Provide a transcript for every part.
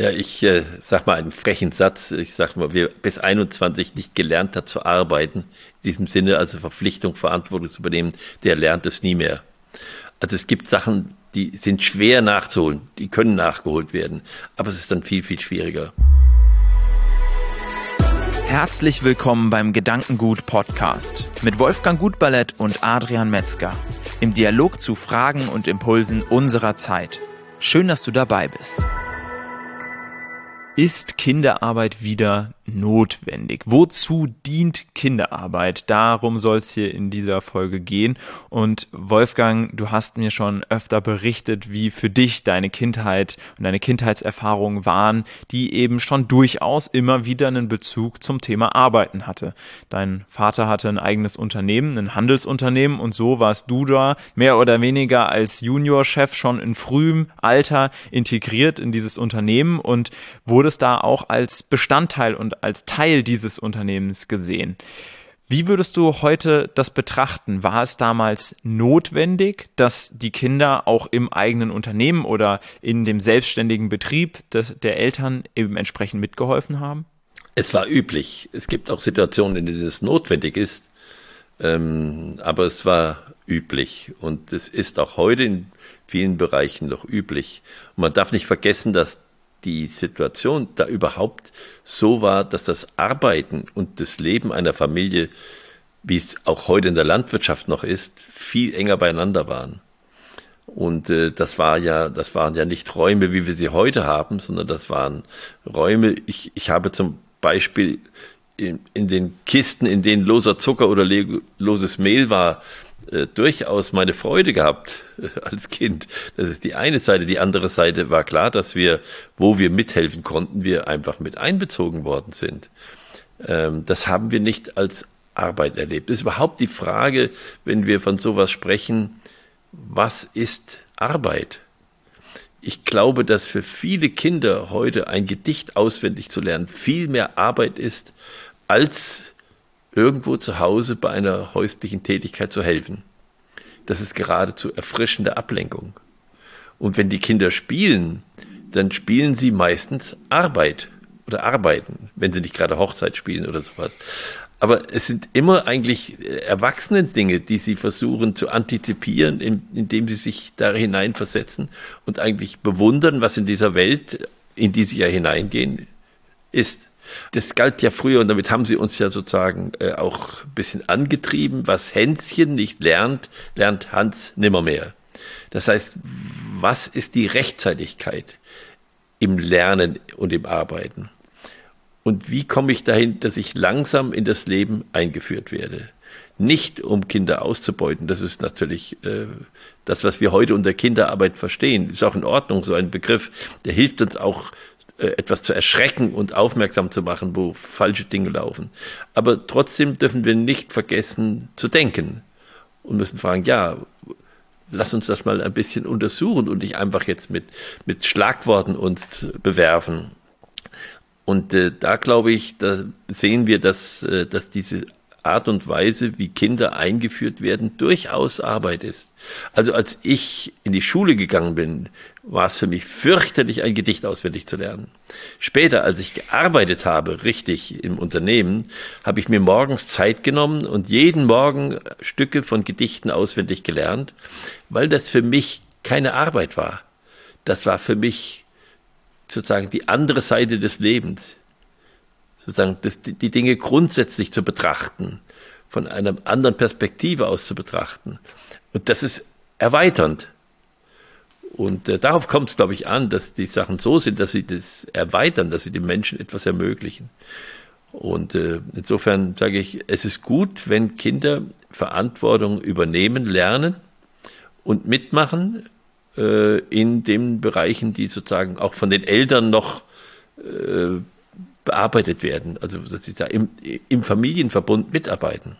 Ja, ich äh, sag mal einen frechen Satz. Ich sag mal, wer bis 21 nicht gelernt hat zu arbeiten, in diesem Sinne also Verpflichtung, Verantwortung zu übernehmen, der lernt es nie mehr. Also es gibt Sachen, die sind schwer nachzuholen, die können nachgeholt werden, aber es ist dann viel, viel schwieriger. Herzlich willkommen beim Gedankengut Podcast mit Wolfgang Gutballett und Adrian Metzger im Dialog zu Fragen und Impulsen unserer Zeit. Schön, dass du dabei bist. Ist Kinderarbeit wieder notwendig? Wozu dient Kinderarbeit? Darum soll es hier in dieser Folge gehen. Und Wolfgang, du hast mir schon öfter berichtet, wie für dich deine Kindheit und deine Kindheitserfahrungen waren, die eben schon durchaus immer wieder einen Bezug zum Thema Arbeiten hatte. Dein Vater hatte ein eigenes Unternehmen, ein Handelsunternehmen und so warst du da mehr oder weniger als Juniorchef schon in frühem Alter integriert in dieses Unternehmen und wurde wurdest da auch als Bestandteil und als Teil dieses Unternehmens gesehen. Wie würdest du heute das betrachten? War es damals notwendig, dass die Kinder auch im eigenen Unternehmen oder in dem selbstständigen Betrieb des, der Eltern eben entsprechend mitgeholfen haben? Es war üblich. Es gibt auch Situationen, in denen es notwendig ist, ähm, aber es war üblich und es ist auch heute in vielen Bereichen noch üblich. Und man darf nicht vergessen, dass die Situation da überhaupt so war, dass das Arbeiten und das Leben einer Familie, wie es auch heute in der Landwirtschaft noch ist, viel enger beieinander waren. Und äh, das war ja, das waren ja nicht Räume, wie wir sie heute haben, sondern das waren Räume. Ich, ich habe zum Beispiel in, in den Kisten, in denen loser Zucker oder loses Mehl war, äh, durchaus meine Freude gehabt äh, als Kind. Das ist die eine Seite. Die andere Seite war klar, dass wir, wo wir mithelfen konnten, wir einfach mit einbezogen worden sind. Ähm, das haben wir nicht als Arbeit erlebt. Das ist überhaupt die Frage, wenn wir von sowas sprechen, was ist Arbeit? Ich glaube, dass für viele Kinder heute ein Gedicht auswendig zu lernen viel mehr Arbeit ist, als irgendwo zu Hause bei einer häuslichen Tätigkeit zu helfen. Das ist geradezu erfrischende Ablenkung. Und wenn die Kinder spielen, dann spielen sie meistens Arbeit oder arbeiten, wenn sie nicht gerade Hochzeit spielen oder sowas. Aber es sind immer eigentlich erwachsene Dinge, die sie versuchen zu antizipieren, indem sie sich da hineinversetzen und eigentlich bewundern, was in dieser Welt, in die sie ja hineingehen, ist. Das galt ja früher und damit haben sie uns ja sozusagen äh, auch ein bisschen angetrieben. Was Hänschen nicht lernt, lernt Hans nimmermehr. Das heißt, was ist die Rechtzeitigkeit im Lernen und im Arbeiten? Und wie komme ich dahin, dass ich langsam in das Leben eingeführt werde? Nicht um Kinder auszubeuten, das ist natürlich äh, das, was wir heute unter Kinderarbeit verstehen. Ist auch in Ordnung, so ein Begriff, der hilft uns auch etwas zu erschrecken und aufmerksam zu machen, wo falsche Dinge laufen. Aber trotzdem dürfen wir nicht vergessen zu denken und müssen fragen, ja, lass uns das mal ein bisschen untersuchen und nicht einfach jetzt mit, mit Schlagworten uns bewerfen. Und äh, da glaube ich, da sehen wir, dass, äh, dass diese Art und Weise, wie Kinder eingeführt werden, durchaus Arbeit ist. Also als ich in die Schule gegangen bin, war es für mich fürchterlich, ein Gedicht auswendig zu lernen. Später, als ich gearbeitet habe, richtig im Unternehmen, habe ich mir morgens Zeit genommen und jeden Morgen Stücke von Gedichten auswendig gelernt, weil das für mich keine Arbeit war. Das war für mich sozusagen die andere Seite des Lebens. Sozusagen das, die Dinge grundsätzlich zu betrachten, von einer anderen Perspektive aus zu betrachten. Und das ist erweiternd. Und äh, darauf kommt es, glaube ich, an, dass die Sachen so sind, dass sie das erweitern, dass sie den Menschen etwas ermöglichen. Und äh, insofern sage ich, es ist gut, wenn Kinder Verantwortung übernehmen, lernen und mitmachen äh, in den Bereichen, die sozusagen auch von den Eltern noch äh, bearbeitet werden. Also dass im, im Familienverbund mitarbeiten.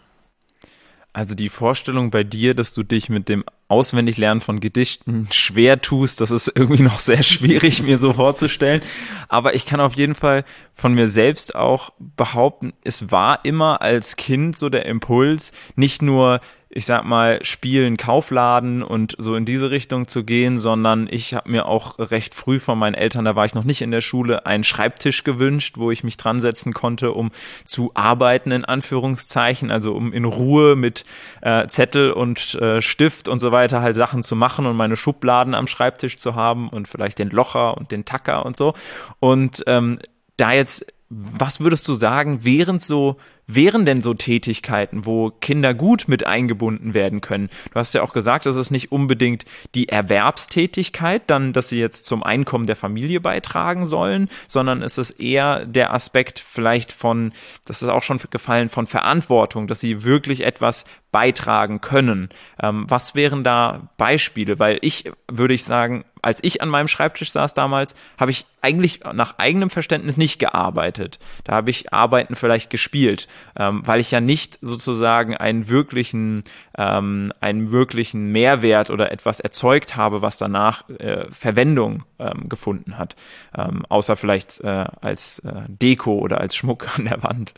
Also die Vorstellung bei dir, dass du dich mit dem Auswendiglernen von Gedichten schwer tust, das ist irgendwie noch sehr schwierig mir so vorzustellen. Aber ich kann auf jeden Fall von mir selbst auch behaupten, es war immer als Kind so der Impuls, nicht nur ich sag mal, Spielen, Kaufladen und so in diese Richtung zu gehen, sondern ich habe mir auch recht früh von meinen Eltern, da war ich noch nicht in der Schule, einen Schreibtisch gewünscht, wo ich mich dran setzen konnte, um zu arbeiten, in Anführungszeichen, also um in Ruhe mit äh, Zettel und äh, Stift und so weiter halt Sachen zu machen und meine Schubladen am Schreibtisch zu haben und vielleicht den Locher und den Tacker und so. Und ähm, da jetzt was würdest du sagen, während so, wären denn so Tätigkeiten, wo Kinder gut mit eingebunden werden können? Du hast ja auch gesagt, das ist nicht unbedingt die Erwerbstätigkeit, dann, dass sie jetzt zum Einkommen der Familie beitragen sollen, sondern es ist eher der Aspekt vielleicht von, das ist auch schon gefallen, von Verantwortung, dass sie wirklich etwas beitragen können. Ähm, was wären da Beispiele? Weil ich, würde ich sagen, als ich an meinem Schreibtisch saß damals, habe ich eigentlich nach eigenem Verständnis nicht gearbeitet. Da habe ich Arbeiten vielleicht gespielt, ähm, weil ich ja nicht sozusagen einen wirklichen, ähm, einen wirklichen Mehrwert oder etwas erzeugt habe, was danach äh, Verwendung ähm, gefunden hat. Ähm, außer vielleicht äh, als äh, Deko oder als Schmuck an der Wand.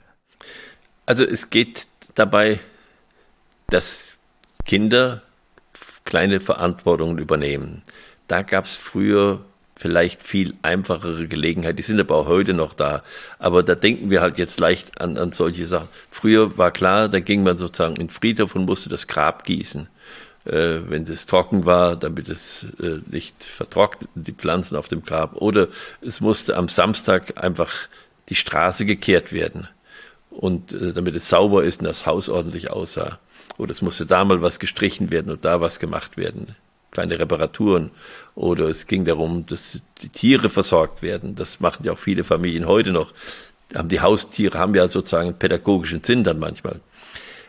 Also es geht dabei dass Kinder kleine Verantwortungen übernehmen. Da gab es früher vielleicht viel einfachere Gelegenheit. Die sind aber auch heute noch da. Aber da denken wir halt jetzt leicht an, an solche Sachen. Früher war klar, da ging man sozusagen in Friedhof und musste das Grab gießen. Äh, wenn das trocken war, damit es äh, nicht vertrocknet, die Pflanzen auf dem Grab. Oder es musste am Samstag einfach die Straße gekehrt werden. Und äh, damit es sauber ist und das Haus ordentlich aussah oder es musste da mal was gestrichen werden und da was gemacht werden, kleine Reparaturen. Oder es ging darum, dass die Tiere versorgt werden. Das machen ja auch viele Familien heute noch. Die Haustiere haben ja sozusagen einen pädagogischen Sinn dann manchmal.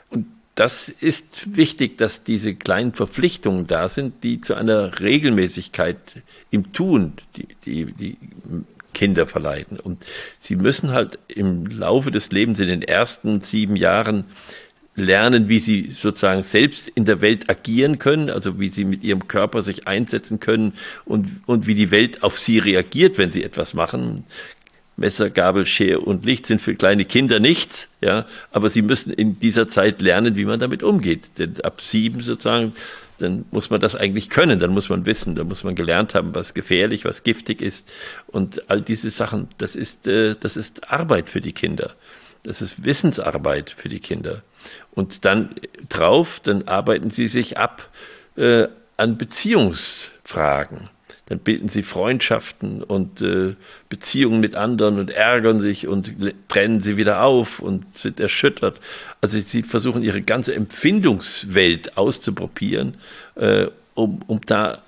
Und das ist wichtig, dass diese kleinen Verpflichtungen da sind, die zu einer Regelmäßigkeit im Tun die, die, die Kinder verleiten. Und sie müssen halt im Laufe des Lebens in den ersten sieben Jahren lernen, wie sie sozusagen selbst in der Welt agieren können, also wie sie mit ihrem Körper sich einsetzen können und, und wie die Welt auf sie reagiert, wenn sie etwas machen. Messer, Gabel, Schere und Licht sind für kleine Kinder nichts, ja, aber sie müssen in dieser Zeit lernen, wie man damit umgeht. Denn ab sieben sozusagen, dann muss man das eigentlich können, dann muss man wissen, dann muss man gelernt haben, was gefährlich, was giftig ist und all diese Sachen. Das ist, äh, das ist Arbeit für die Kinder. Das ist Wissensarbeit für die Kinder. Und dann drauf, dann arbeiten sie sich ab äh, an Beziehungsfragen. Dann bilden sie Freundschaften und äh, Beziehungen mit anderen und ärgern sich und trennen sie wieder auf und sind erschüttert. Also sie versuchen ihre ganze Empfindungswelt auszuprobieren, äh, um, um da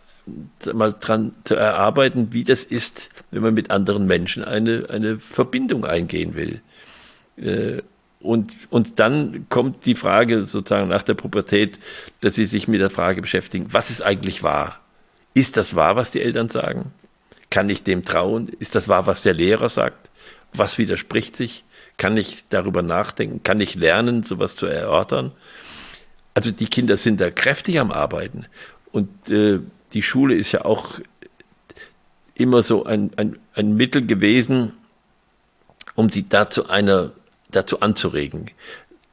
mal dran zu erarbeiten, wie das ist, wenn man mit anderen Menschen eine, eine Verbindung eingehen will. Äh, und, und dann kommt die Frage sozusagen nach der Pubertät, dass sie sich mit der Frage beschäftigen, was ist eigentlich wahr? Ist das wahr, was die Eltern sagen? Kann ich dem trauen? Ist das wahr, was der Lehrer sagt? Was widerspricht sich? Kann ich darüber nachdenken? Kann ich lernen, sowas zu erörtern? Also die Kinder sind da kräftig am Arbeiten. Und äh, die Schule ist ja auch immer so ein, ein, ein Mittel gewesen, um sie da zu einer dazu anzuregen.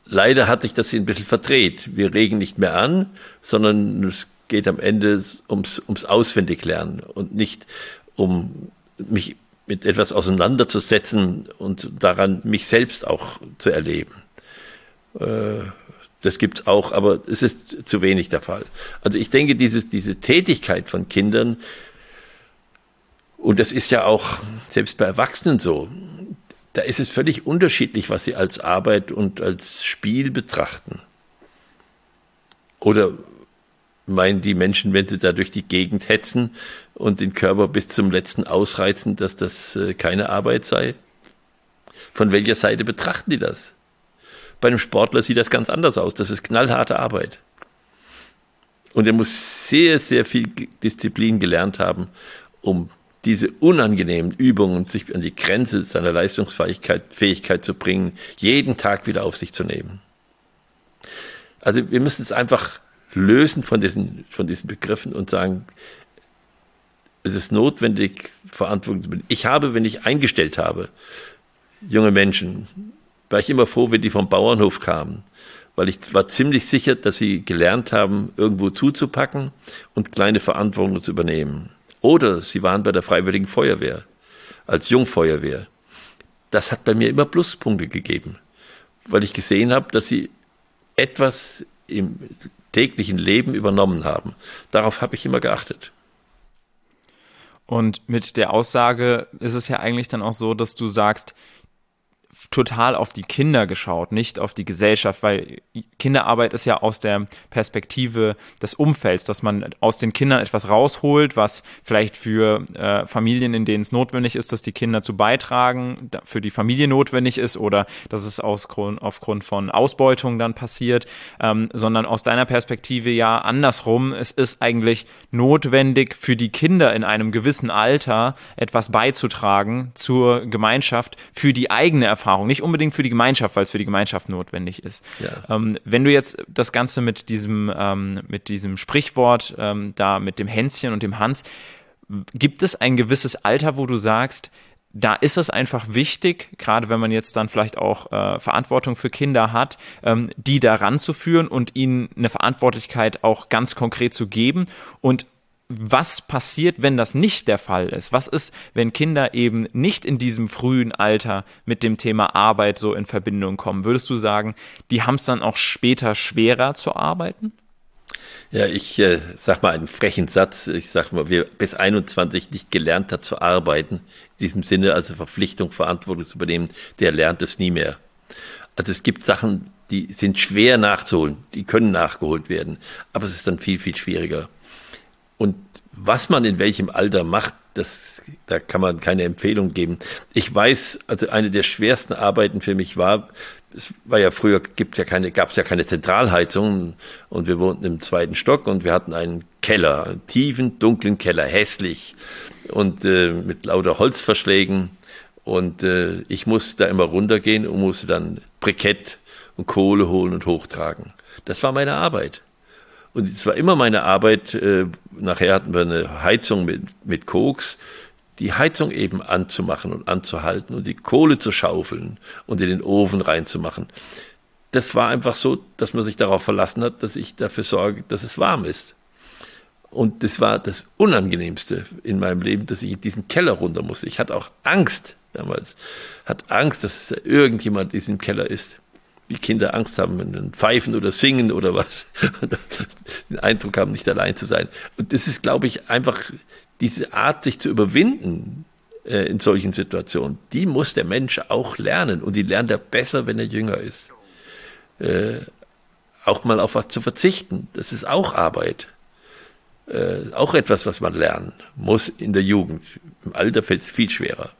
Leider hat sich das ein bisschen verdreht. Wir regen nicht mehr an, sondern es geht am Ende ums, ums Auswendiglernen und nicht um mich mit etwas auseinanderzusetzen und daran mich selbst auch zu erleben. Äh, das gibt es auch, aber es ist zu wenig der Fall. Also ich denke, dieses, diese Tätigkeit von Kindern, und das ist ja auch selbst bei Erwachsenen so, da ist es völlig unterschiedlich, was sie als Arbeit und als Spiel betrachten. Oder meinen die Menschen, wenn sie da durch die Gegend hetzen und den Körper bis zum letzten ausreizen, dass das äh, keine Arbeit sei? Von welcher Seite betrachten die das? Bei einem Sportler sieht das ganz anders aus. Das ist knallharte Arbeit. Und er muss sehr, sehr viel Disziplin gelernt haben, um diese unangenehmen Übungen, sich an die Grenze seiner Leistungsfähigkeit Fähigkeit zu bringen, jeden Tag wieder auf sich zu nehmen. Also wir müssen es einfach lösen von diesen, von diesen Begriffen und sagen, es ist notwendig, Verantwortung zu übernehmen. Ich habe, wenn ich eingestellt habe, junge Menschen, war ich immer froh, wenn die vom Bauernhof kamen, weil ich war ziemlich sicher, dass sie gelernt haben, irgendwo zuzupacken und kleine Verantwortung zu übernehmen. Oder sie waren bei der Freiwilligen Feuerwehr, als Jungfeuerwehr. Das hat bei mir immer Pluspunkte gegeben, weil ich gesehen habe, dass sie etwas im täglichen Leben übernommen haben. Darauf habe ich immer geachtet. Und mit der Aussage ist es ja eigentlich dann auch so, dass du sagst, total auf die Kinder geschaut, nicht auf die Gesellschaft, weil Kinderarbeit ist ja aus der Perspektive des Umfelds, dass man aus den Kindern etwas rausholt, was vielleicht für äh, Familien, in denen es notwendig ist, dass die Kinder zu beitragen, für die Familie notwendig ist oder dass es aus Grund, aufgrund von Ausbeutung dann passiert, ähm, sondern aus deiner Perspektive ja andersrum. Es ist eigentlich notwendig für die Kinder in einem gewissen Alter etwas beizutragen zur Gemeinschaft, für die eigene Erfahrung Erfahrung, nicht unbedingt für die Gemeinschaft, weil es für die Gemeinschaft notwendig ist. Ja. Ähm, wenn du jetzt das Ganze mit diesem, ähm, mit diesem Sprichwort ähm, da, mit dem Hänschen und dem Hans, gibt es ein gewisses Alter, wo du sagst, da ist es einfach wichtig, gerade wenn man jetzt dann vielleicht auch äh, Verantwortung für Kinder hat, ähm, die da ranzuführen und ihnen eine Verantwortlichkeit auch ganz konkret zu geben und was passiert, wenn das nicht der Fall ist? Was ist, wenn Kinder eben nicht in diesem frühen Alter mit dem Thema Arbeit so in Verbindung kommen? Würdest du sagen, die haben es dann auch später schwerer zu arbeiten? Ja, ich äh, sag mal einen frechen Satz. Ich sag mal, wer bis 21 nicht gelernt hat zu arbeiten, in diesem Sinne also Verpflichtung, Verantwortung zu übernehmen, der lernt es nie mehr. Also es gibt Sachen, die sind schwer nachzuholen, die können nachgeholt werden, aber es ist dann viel, viel schwieriger. Und was man in welchem Alter macht, das, da kann man keine Empfehlung geben. Ich weiß, also eine der schwersten Arbeiten für mich war, es war ja früher, gibt ja keine, gab es ja keine Zentralheizung und wir wohnten im zweiten Stock und wir hatten einen Keller, einen tiefen, dunklen Keller, hässlich und äh, mit lauter Holzverschlägen und äh, ich musste da immer runtergehen und musste dann Brikett und Kohle holen und hochtragen. Das war meine Arbeit. Und es war immer meine Arbeit, äh, nachher hatten wir eine Heizung mit, mit Koks, die Heizung eben anzumachen und anzuhalten und die Kohle zu schaufeln und in den Ofen reinzumachen. Das war einfach so, dass man sich darauf verlassen hat, dass ich dafür sorge, dass es warm ist. Und das war das Unangenehmste in meinem Leben, dass ich in diesen Keller runter musste. Ich hatte auch Angst damals, hatte Angst, dass irgendjemand in diesem Keller ist wie Kinder Angst haben, wenn sie pfeifen oder singen oder was, den Eindruck haben, nicht allein zu sein. Und das ist, glaube ich, einfach diese Art, sich zu überwinden äh, in solchen Situationen, die muss der Mensch auch lernen. Und die lernt er besser, wenn er jünger ist. Äh, auch mal auf was zu verzichten, das ist auch Arbeit. Äh, auch etwas, was man lernen muss in der Jugend. Im Alter fällt es viel schwerer.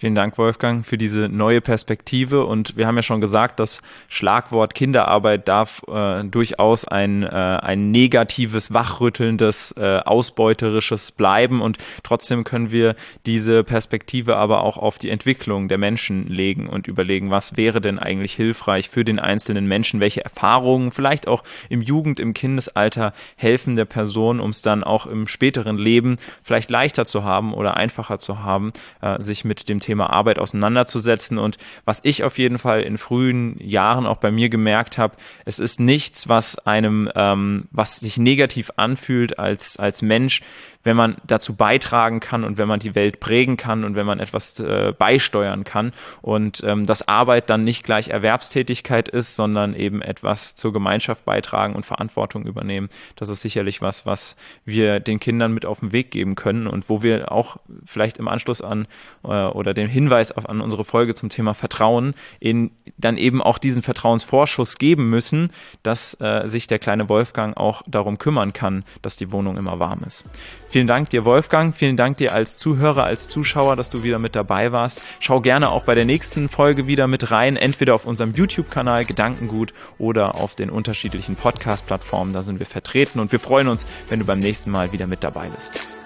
Vielen Dank, Wolfgang, für diese neue Perspektive. Und wir haben ja schon gesagt, das Schlagwort Kinderarbeit darf äh, durchaus ein, äh, ein negatives, wachrüttelndes, äh, ausbeuterisches bleiben. Und trotzdem können wir diese Perspektive aber auch auf die Entwicklung der Menschen legen und überlegen, was wäre denn eigentlich hilfreich für den einzelnen Menschen? Welche Erfahrungen, vielleicht auch im Jugend-, im Kindesalter helfen der Person, um es dann auch im späteren Leben vielleicht leichter zu haben oder einfacher zu haben, äh, sich mit dem Thema Arbeit auseinanderzusetzen. Und was ich auf jeden Fall in frühen Jahren auch bei mir gemerkt habe, es ist nichts, was einem, ähm, was sich negativ anfühlt als, als Mensch, wenn man dazu beitragen kann und wenn man die Welt prägen kann und wenn man etwas äh, beisteuern kann und ähm, dass Arbeit dann nicht gleich Erwerbstätigkeit ist, sondern eben etwas zur Gemeinschaft beitragen und Verantwortung übernehmen. Das ist sicherlich was, was wir den Kindern mit auf den Weg geben können und wo wir auch vielleicht im Anschluss an äh, oder den Hinweis auf, an unsere Folge zum Thema Vertrauen in dann eben auch diesen Vertrauensvorschuss geben müssen, dass äh, sich der kleine Wolfgang auch darum kümmern kann, dass die Wohnung immer warm ist. Vielen Dank dir, Wolfgang. Vielen Dank dir als Zuhörer, als Zuschauer, dass du wieder mit dabei warst. Schau gerne auch bei der nächsten Folge wieder mit rein, entweder auf unserem YouTube-Kanal Gedankengut oder auf den unterschiedlichen Podcast-Plattformen. Da sind wir vertreten und wir freuen uns, wenn du beim nächsten Mal wieder mit dabei bist.